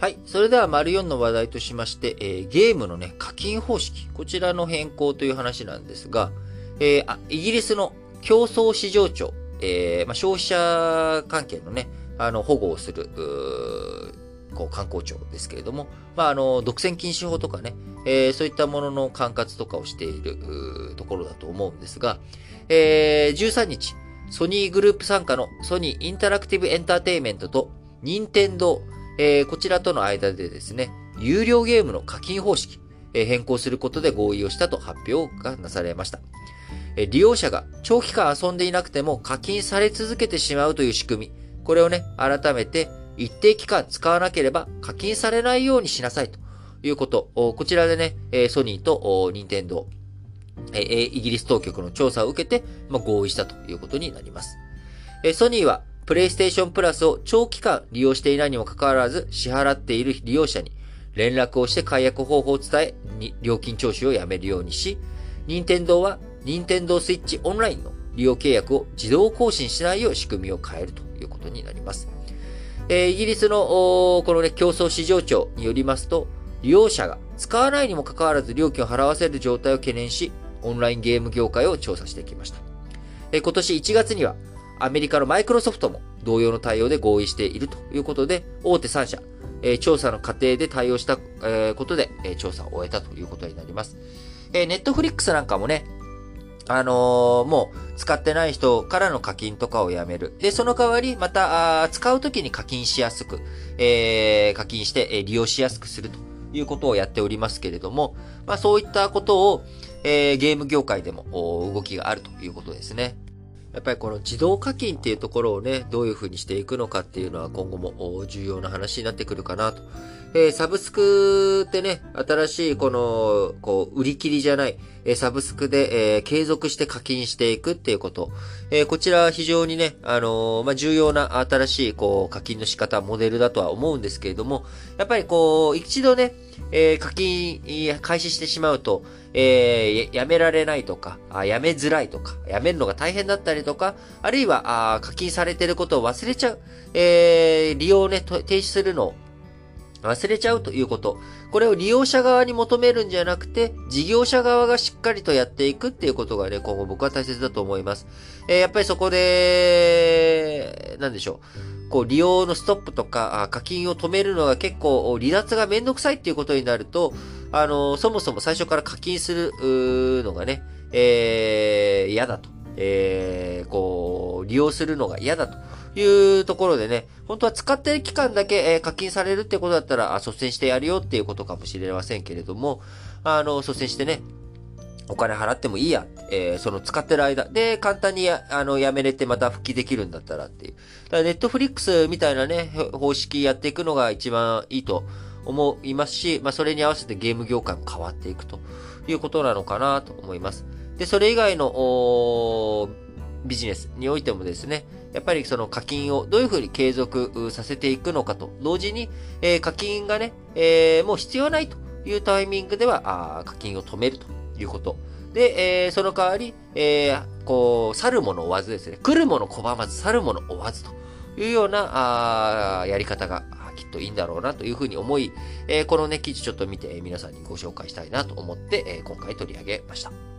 はい。それでは、丸4の話題としまして、えー、ゲームのね、課金方式。こちらの変更という話なんですが、えー、あイギリスの競争市場庁、えー、まあ、消費者関係のね、あの、保護をする、こう、観光庁ですけれども、まあ、あの、独占禁止法とかね、えー、そういったものの管轄とかをしているところだと思うんですが、えー、13日、ソニーグループ参加のソニーインタラクティブエンターテイメントと、任天堂、えー、こちらとの間でですね、有料ゲームの課金方式、えー、変更することで合意をしたと発表がなされました。えー、利用者が長期間遊んでいなくても課金され続けてしまうという仕組み、これをね、改めて一定期間使わなければ課金されないようにしなさいということ。こちらでね、えソニーと任天堂、えイギリス当局の調査を受けて、まあ、合意したということになります。えソニーは、プレイステーションプラスを長期間利用していないにもかかわらず、支払っている利用者に連絡をして解約方法を伝え、料金徴収をやめるようにし、任天堂は、任天堂スイッチオンラインの利用契約を自動更新しないよう仕組みを変えるということになります。えー、イギリスの、このね、競争市場庁によりますと、利用者が使わないにもかかわらず料金を払わせる状態を懸念し、オンラインゲーム業界を調査してきました。え今年1月には、アメリカのマイクロソフトも同様の対応で合意しているということで、大手3社、え調査の過程で対応した、えことで、え調査を終えたということになります。えネットフリックスなんかもね、あのー、もう使ってない人からの課金とかをやめる。で、その代わり、また、あ使うときに課金しやすく、えー、課金して、え、利用しやすくするということをやっておりますけれども、まあそういったことを、えー、ゲーム業界でも動きがあるということですね。やっぱりこの自動課金っていうところをね、どういうふうにしていくのかっていうのは今後も重要な話になってくるかなと。えー、サブスクってね、新しいこの、こう、売り切りじゃない、えー、サブスクで、えー、継続して課金していくっていうこと。えこちらは非常にね、あのまあ、重要な新しい、こう、課金の仕方、モデルだとは思うんですけれども、やっぱりこう、一度ね、え課金開始してしまうと、えやめられないとかあ、やめづらいとか、やめるのが大変だったりとか、あるいは、あ課金されてることを忘れちゃう、え利用をね、停止するのを忘れちゃうということ。これを利用者側に求めるんじゃなくて、事業者側がしっかりとやっていくっていうことがね、今後僕は大切だと思います。えー、やっぱりそこで、なんでしょう。こう、利用のストップとか、課金を止めるのが結構、離脱がめんどくさいっていうことになると、あの、そもそも最初から課金するのがね、えー、嫌だと。えー、こう、利用するのが嫌だと。いうところでね、本当は使ってる期間だけ、え課金されるってことだったら、率先してやるよっていうことかもしれませんけれども、あの、率先してね、お金払ってもいいや、えー、その使ってる間で簡単にや、あの、やめれてまた復帰できるんだったらっていう。だからネットフリックスみたいなね、方式やっていくのが一番いいと思いますし、まあ、それに合わせてゲーム業界も変わっていくということなのかなと思います。で、それ以外の、ビジネスにおいてもですね、やっぱりその課金をどういうふうに継続させていくのかと、同時に、えー、課金がね、えー、もう必要ないというタイミングでは、課金を止めるということ。で、えー、その代わり、えー、こう、去るもの追わずですね、来る者拒まず、去るもの追わずというような、あやり方がきっといいんだろうなというふうに思い、えー、このね、記事ちょっと見て皆さんにご紹介したいなと思って、えー、今回取り上げました。